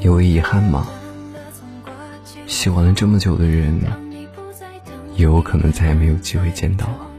你会遗憾吗？喜欢了这么久的人，也有可能再也没有机会见到了。